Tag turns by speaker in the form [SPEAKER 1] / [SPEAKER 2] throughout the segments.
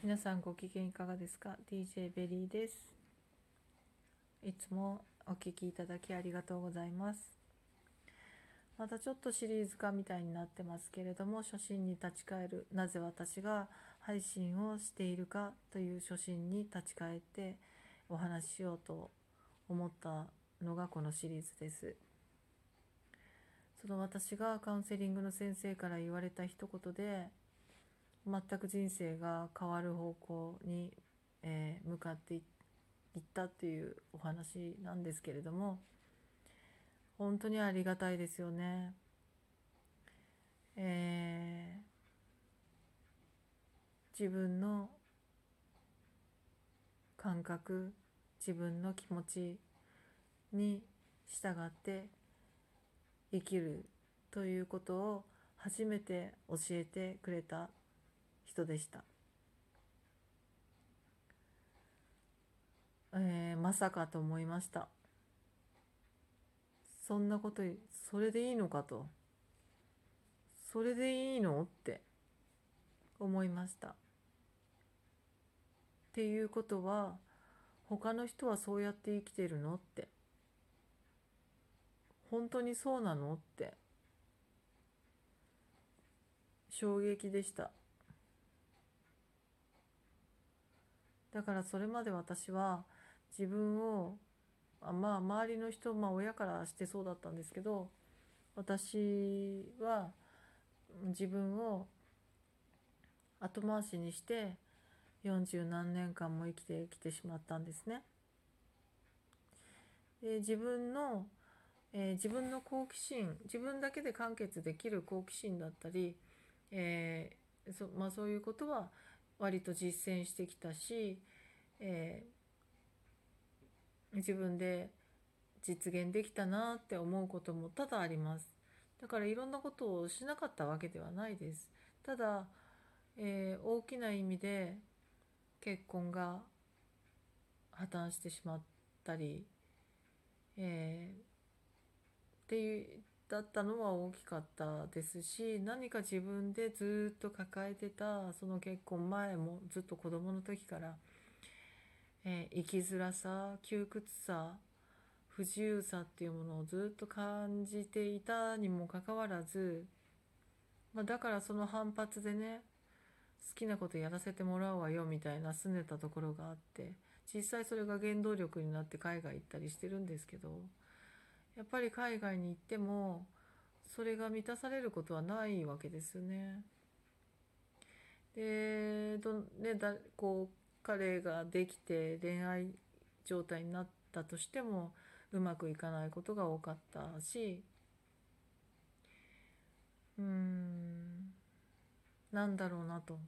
[SPEAKER 1] 皆さんご機嫌いかがですか ?DJ ベリーです。いつもお聴きいただきありがとうございます。またちょっとシリーズ化みたいになってますけれども、初心に立ち返る、なぜ私が配信をしているかという初心に立ち返ってお話ししようと思ったのがこのシリーズです。その私がカウンセリングの先生から言われた一言で、全く人生が変わる方向に、えー、向かっていったっていうお話なんですけれども本当にありがたいですよね。えー、自分の感覚自分の気持ちに従って生きるということを初めて教えてくれた人でした。えー、まさかと思いました。そんなこと、それでいいのかと。それでいいのって思いました。っていうことは、他の人はそうやって生きてるのって。本当にそうなのって衝撃でした。だからそれまで私は自分をあまあ周りの人、まあ、親からしてそうだったんですけど私は自分を後回しにして40何年間も生きてきてしまったんですね。で自分の、えー、自分の好奇心自分だけで完結できる好奇心だったり、えーそまあ、そういうことは割と実践してきたし、えー、自分で実現できたなって思うことも多々あります。だからいろんなことをしなかったわけではないです。ただ、えー、大きな意味で結婚が破綻してしまったり、えー、っていうだったのは大きかったですし何か自分でずっと抱えてたその結婚前もずっと子供の時から、えー、生きづらさ窮屈さ不自由さっていうものをずっと感じていたにもかかわらず、まあ、だからその反発でね好きなことやらせてもらうわよみたいな拗ねたところがあって実際それが原動力になって海外行ったりしてるんですけど。やっぱり海外に行ってもそれが満たされることはないわけですね。でど、ね、だこう彼ができて恋愛状態になったとしてもうまくいかないことが多かったしうんなんだろうなと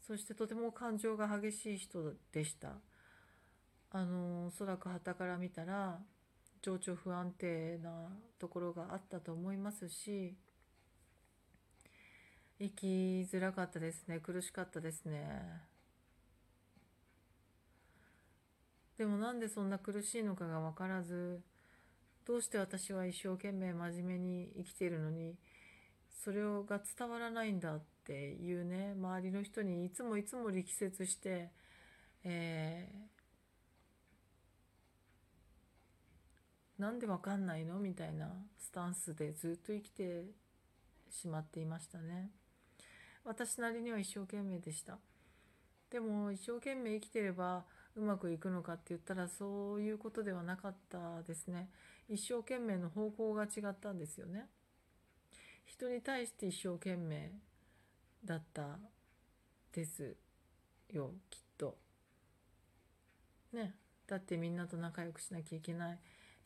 [SPEAKER 1] そしてとても感情が激しい人でした。あのおそらく旗から見たら情緒不安定なところがあったと思いますし生きづらかったですね苦しかったですね。でもなんでそんな苦しいのかが分からずどうして私は一生懸命真面目に生きているのにそれをが伝わらないんだっていうね周りの人にいつもいつも力説して、えーなんでわかんないの？みたいなスタンスでずっと生きてしまっていましたね。私なりには一生懸命でした。でも一生懸命生きてればうまくいくのかって言ったらそういうことではなかったですね。一生懸命の方向が違ったんですよね。人に対して一生懸命だったですよきっと。ね。だってみんなと仲良くしなきゃいけない。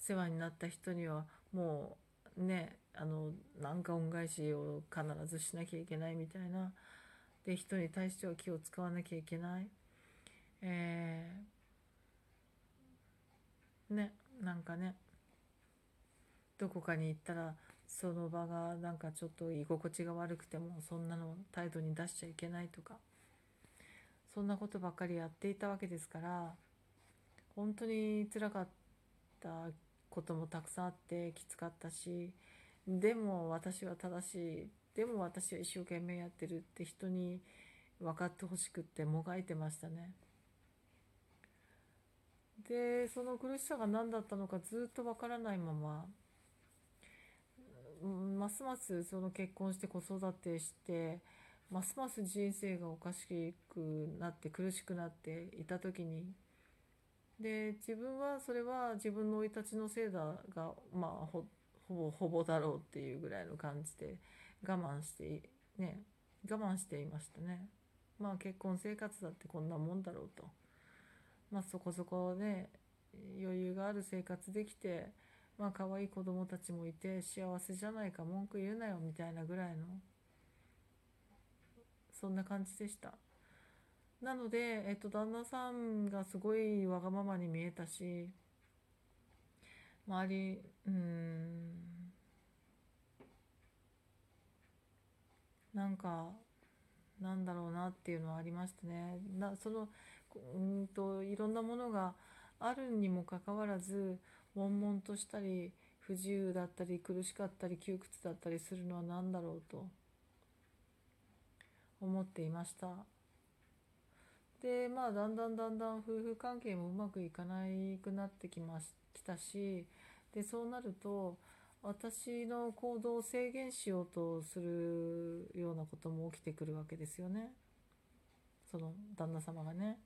[SPEAKER 1] 世話になった人にはもうねあの何か恩返しを必ずしなきゃいけないみたいな。で人に対しては気を使わなきゃいけない、えー、ねなんかねどこかに行ったらその場がなんかちょっと居心地が悪くてもそんなの態度に出しちゃいけないとかそんなことばっかりやっていたわけですから本当につらかったこともたくさんあってきつかったしでも私は正しいでも私は一生懸命やってるって人に、分かってほしくってもがいてましたね。でその苦しさが何だったのかずっと分からないままうんますますその結婚して子育てしてますます人生がおかしくなって苦しくなっていた時にで自分はそれは自分の生い立ちのせいだがまあほぼほぼだろうっていうぐらいの感じで我慢してね我慢していましたね。まあ結婚生活だってこんなもんだろうと。まあそこそこね余裕がある生活できてまあ可愛い子供たちもいて幸せじゃないか文句言うなよみたいなぐらいのそんな感じでした。なので、えっと、旦那さんがすごいわがままに見えたし周りうんなんかなんだろうなっていうのはありましたね。なそのうんといろんなものがあるにもかかわらず悶々としたり不自由だったり苦しかったり窮屈だったりするのは何だろうと思っていました。でまあだんだんだんだん夫婦関係もうまくいかなくなってきましきたしでそうなると私の行動を制限しようとするようなことも起きてくるわけですよねその旦那様がね。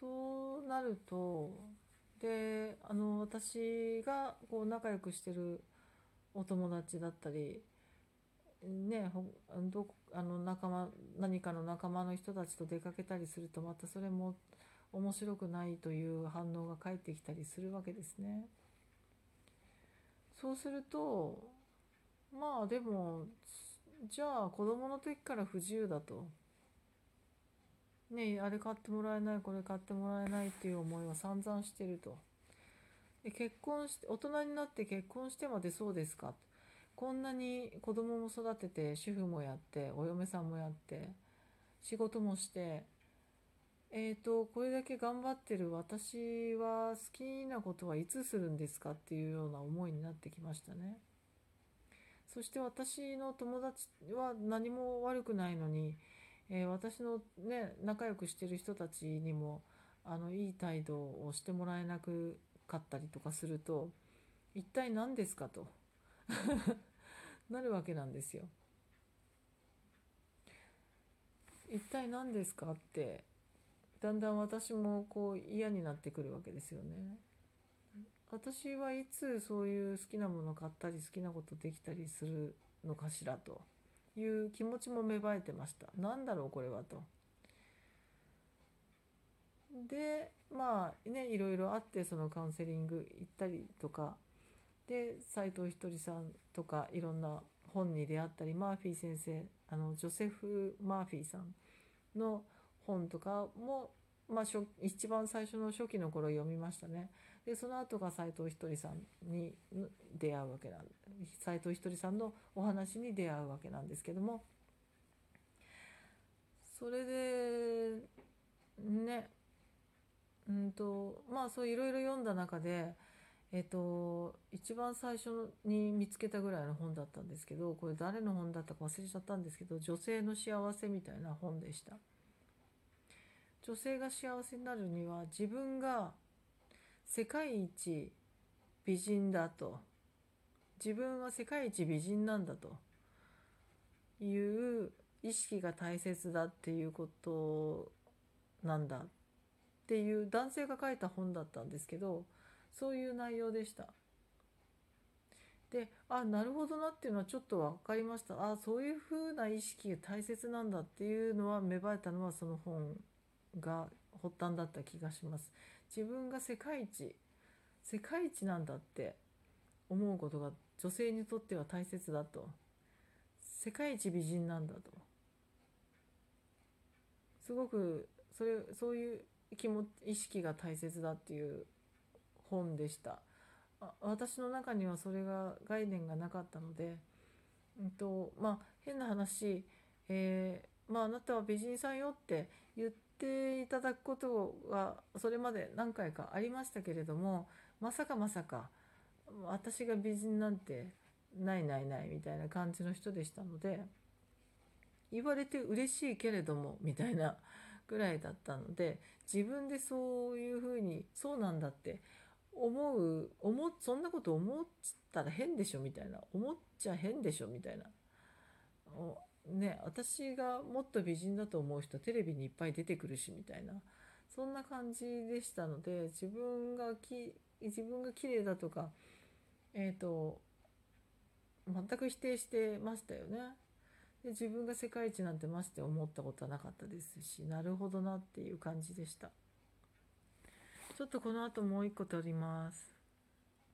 [SPEAKER 1] そうなるとであの私がこう仲良くしてるお友達だったりねどあの仲間何かの仲間の人たちと出かけたりするとまたそれも面白くないという反応が返ってきたりするわけですね。そうするとまあでもじゃあ子供の時から不自由だと。ねあれ買ってもらえないこれ買ってもらえないっていう思いは散々してると。で結婚して大人になって結婚してまでそうですかこんなに子供も育てて主婦もやってお嫁さんもやって仕事もしてえーとこれだけ頑張ってる私は好きなことはいつするんですかっていうような思いになってきましたね。そして私の友達は何も悪くないのにえー、私のね仲良くしてる人たちにもあのいい態度をしてもらえなくかったりとかすると一体何ですかと なるわけなんですよ。一体何ですかってだんだん私もこう嫌になってくるわけですよね。私はいつそういう好きなもの買ったり好きなことできたりするのかしらと。いう気持ちも芽生えてました何だろうこれはと。でまあねいろいろあってそのカウンセリング行ったりとかで斎藤ひとりさんとかいろんな本に出会ったりマーフィー先生あのジョセフ・マーフィーさんの本とかも、まあ、一番最初の初期の頃読みましたね。でその後が斎藤ひとりさんに出会うわけなん斎藤ひとりさんのお話に出会うわけなんですけどもそれでねうんとまあそういろいろ読んだ中でえっと一番最初に見つけたぐらいの本だったんですけどこれ誰の本だったか忘れちゃったんですけど女性の幸せみたいな本でした。女性が幸せになるには自分が世界一美人だと。自分は世界一美人なんだと。いう意識が大切だっていうことなんだっていう男性が書いた本だったんですけどそういう内容でした。であなるほどなっていうのはちょっと分かりましたあそういうふうな意識が大切なんだっていうのは芽生えたのはその本が発端だった気がします。自分が世界一世界一なんだって思うことが女性にとっては大切だと世界一美人なんだとすごくそれそういう気も意識が大切だっていう本でした。私の中にはそれが概念がなかったので、うんとまあ、変な話、えーまあ、あなたは美人さんよって言っていただくことがそれまで何回かありましたけれどもまさかまさか私が美人なんてないないないみたいな感じの人でしたので言われて嬉しいけれどもみたいなぐらいだったので自分でそういうふうにそうなんだって思う思そんなこと思ったら変でしょみたいな。思っちゃ変でしょみたいな。ね私がもっと美人だと思う人テレビにいっぱい出てくるしみたいな。そんな感じでしたので自分がき自分が綺麗だとかえっ、ー、と全く否定してましたよね。で自分が世界一なんてまして思ったことはなかったですしなるほどなっていう感じでした。ちょっとこの後もう一個撮ります。